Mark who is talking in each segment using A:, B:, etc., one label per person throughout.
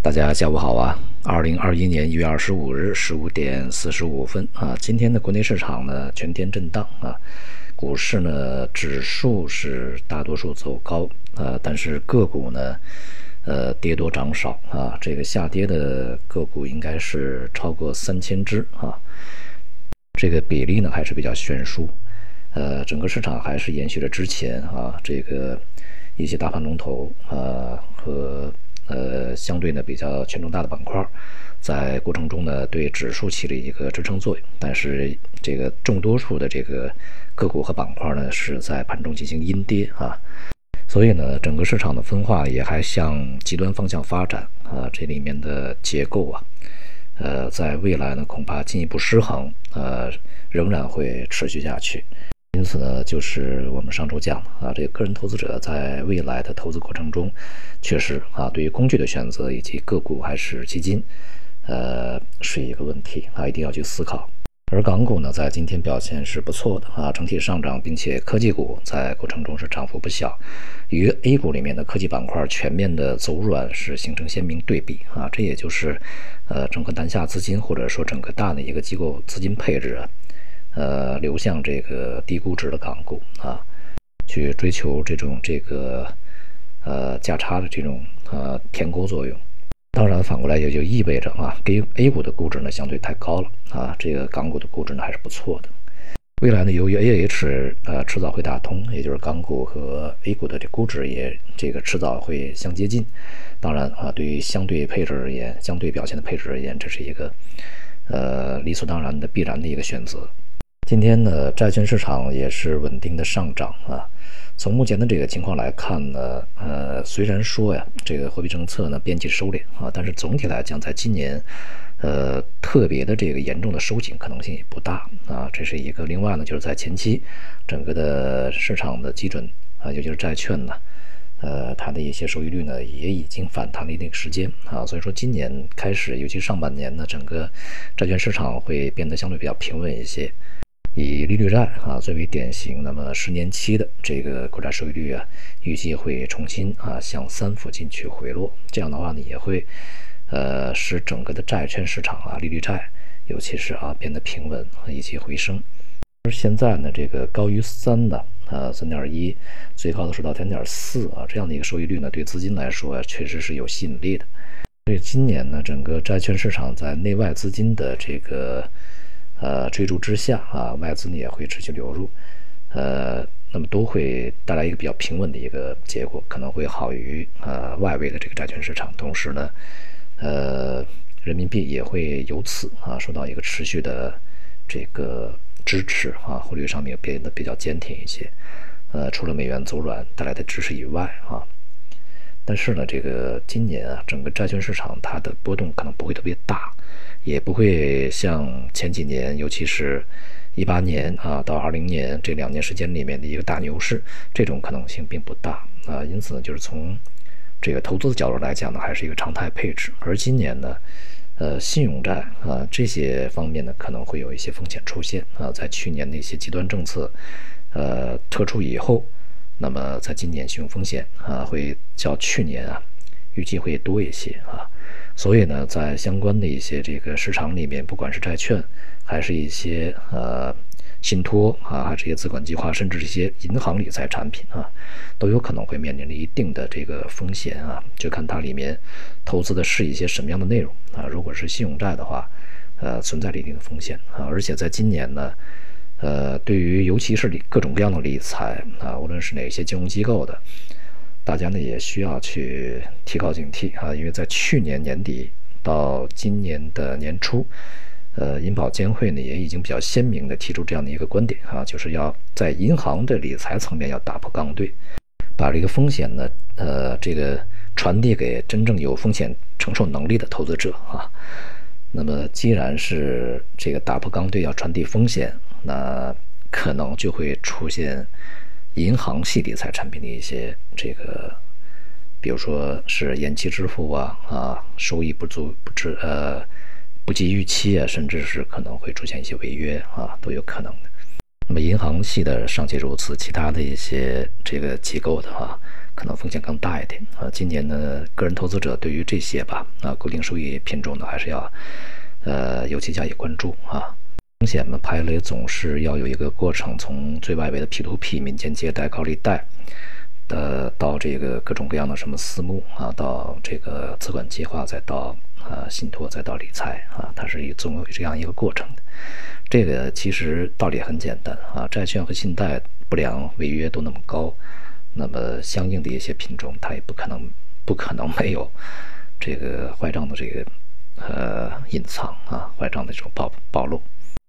A: 大家下午好啊！二零二一年一月二十五日十五点四十五分啊，今天的国内市场呢全天震荡啊，股市呢指数是大多数走高啊，但是个股呢呃跌多涨少啊，这个下跌的个股应该是超过三千只啊，这个比例呢还是比较悬殊，呃，整个市场还是延续了之前啊这个一些大盘龙头啊和。呃，相对呢比较权重大的板块，在过程中呢对指数起了一个支撑作用，但是这个众多数的这个个股和板块呢是在盘中进行阴跌啊，所以呢整个市场的分化也还向极端方向发展啊，这里面的结构啊，呃，在未来呢恐怕进一步失衡，呃，仍然会持续下去。因此呢，就是我们上周讲的啊，这个个人投资者在未来的投资过程中，确实啊，对于工具的选择以及个股还是基金，呃，是一个问题啊，一定要去思考。而港股呢，在今天表现是不错的啊，整体上涨，并且科技股在过程中是涨幅不小，与 A 股里面的科技板块全面的走软是形成鲜明对比啊，这也就是呃，整个南下资金或者说整个大的一个机构资金配置啊。呃，流向这个低估值的港股啊，去追求这种这个呃价差的这种呃填沟作用。当然，反过来也就意味着啊给 A 股的估值呢相对太高了啊，这个港股的估值呢还是不错的。未来呢，由于 A H 呃迟早会打通，也就是港股和 A 股的这估值也这个迟早会相接近。当然啊，对于相对配置而言，相对表现的配置而言，这是一个呃理所当然的必然的一个选择。今天呢，债券市场也是稳定的上涨啊。从目前的这个情况来看呢，呃，虽然说呀，这个货币政策呢边际收敛啊，但是总体来讲，在今年，呃，特别的这个严重的收紧可能性也不大啊。这是一个。另外呢，就是在前期，整个的市场的基准啊，尤其是债券呢，呃，它的一些收益率呢，也已经反弹了一定时间啊。所以说，今年开始，尤其上半年呢，整个债券市场会变得相对比较平稳一些。以利率债啊最为典型，那么十年期的这个国债收益率啊，预计会重新啊向三附近去回落。这样的话呢，也会呃使整个的债券市场啊，利率债尤其是啊变得平稳以及回升。而现在呢，这个高于三的啊三点一，最高的是到三点四啊这样的一个收益率呢，对资金来说确实是有吸引力的。所以今年呢，整个债券市场在内外资金的这个。呃，追逐之下啊，外资呢也会持续流入，呃，那么都会带来一个比较平稳的一个结果，可能会好于呃外围的这个债券市场。同时呢，呃，人民币也会由此啊受到一个持续的这个支持啊，汇率上面变得比较坚挺一些。呃，除了美元走软带来的支持以外啊，但是呢，这个今年啊，整个债券市场它的波动可能不会特别大。也不会像前几年，尤其是一八年啊到二零年这两年时间里面的一个大牛市，这种可能性并不大啊。因此呢，就是从这个投资的角度来讲呢，还是一个常态配置。而今年呢，呃，信用债啊这些方面呢，可能会有一些风险出现啊。在去年的一些极端政策呃撤出以后，那么在今年信用风险啊会较去年啊预计会多一些啊。所以呢，在相关的一些这个市场里面，不管是债券，还是一些呃信托啊，这些资管计划，甚至一些银行理财产品啊，都有可能会面临着一定的这个风险啊，就看它里面投资的是一些什么样的内容啊。如果是信用债的话，呃，存在着一定的风险啊。而且在今年呢，呃，对于尤其是各种各样的理财啊，无论是哪些金融机构的。大家呢也需要去提高警惕啊，因为在去年年底到今年的年初，呃，银保监会呢也已经比较鲜明的提出这样的一个观点啊，就是要在银行的理财层面要打破杠兑，把这个风险呢，呃，这个传递给真正有风险承受能力的投资者啊。那么既然是这个打破刚兑要传递风险，那可能就会出现。银行系理财产品的一些这个，比如说是延期支付啊啊，收益不足不至呃不及预期啊，甚至是可能会出现一些违约啊，都有可能的。那么银行系的尚且如此，其他的一些这个机构的话，可能风险更大一点啊。今年呢，个人投资者对于这些吧啊固定收益品种呢，还是要呃尤其加以关注啊。风险呢排雷总是要有一个过程，从最外围的 P2P 民间借贷、高利贷的到这个各种各样的什么私募啊，到这个资管计划，再到啊信托，再到理财啊，它是一总有这样一个过程的。这个其实道理很简单啊，债券和信贷不良违约都那么高，那么相应的一些品种它也不可能不可能没有这个坏账的这个呃隐藏啊，坏账的这种暴暴露。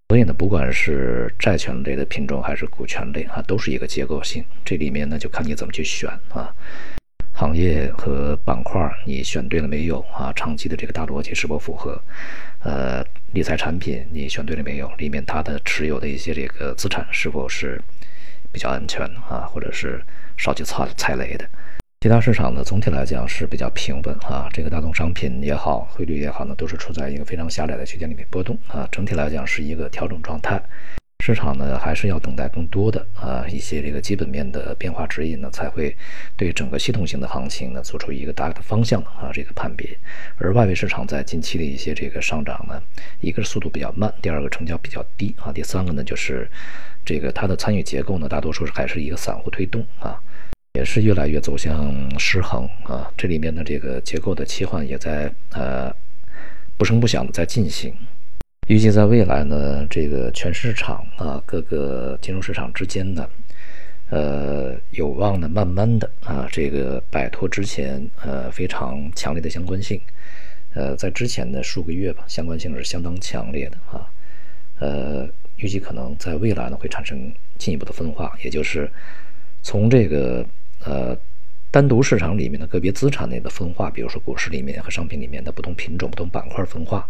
A: 所以呢，不管是债券类的品种还是股权类啊，都是一个结构性。这里面呢，就看你怎么去选啊。行业和板块你选对了没有啊？长期的这个大逻辑是否符合？呃，理财产品你选对了没有？里面它的持有的一些这个资产是否是比较安全啊？或者是少去踩踩雷的？其他市场呢，总体来讲是比较平稳啊。这个大宗商品也好，汇率也好呢，都是处在一个非常狭窄的区间里面波动啊。整体来讲是一个调整状态。市场呢，还是要等待更多的啊一些这个基本面的变化指引呢，才会对整个系统性的行情呢做出一个大的方向啊这个判别。而外围市场在近期的一些这个上涨呢，一个是速度比较慢，第二个成交比较低啊，第三个呢就是这个它的参与结构呢，大多数还是一个散户推动啊，也是越来越走向失衡啊。这里面的这个结构的切换也在呃不声不响的在进行。预计在未来呢，这个全市场啊，各个金融市场之间呢，呃，有望呢，慢慢的啊，这个摆脱之前呃非常强烈的相关性，呃，在之前的数个月吧，相关性是相当强烈的啊，呃，预计可能在未来呢会产生进一步的分化，也就是从这个呃单独市场里面的个别资产内的分化，比如说股市里面和商品里面的不同品种、不同板块分化。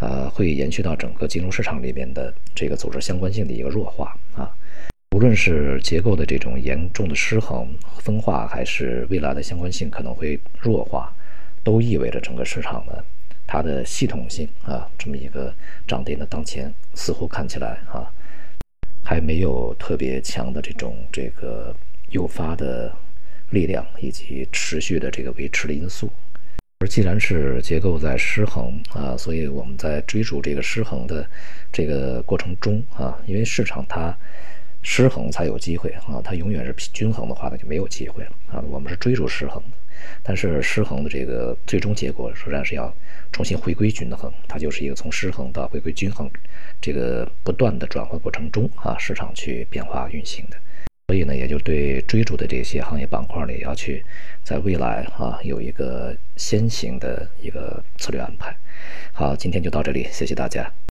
A: 呃，会延续到整个金融市场里面的这个组织相关性的一个弱化啊，无论是结构的这种严重的失衡分化，还是未来的相关性可能会弱化，都意味着整个市场呢，它的系统性啊，这么一个涨跌呢，当前似乎看起来啊，还没有特别强的这种这个诱发的力量，以及持续的这个维持的因素。而既然是结构在失衡啊，所以我们在追逐这个失衡的这个过程中啊，因为市场它失衡才有机会啊，它永远是均衡的话呢就没有机会了啊。我们是追逐失衡的，但是失衡的这个最终结果仍然是要重新回归均衡，它就是一个从失衡到回归均衡这个不断的转换过程中啊，市场去变化运行的。所以呢，也就对追逐的这些行业板块里，要去在未来啊有一个先行的一个策略安排。好，今天就到这里，谢谢大家。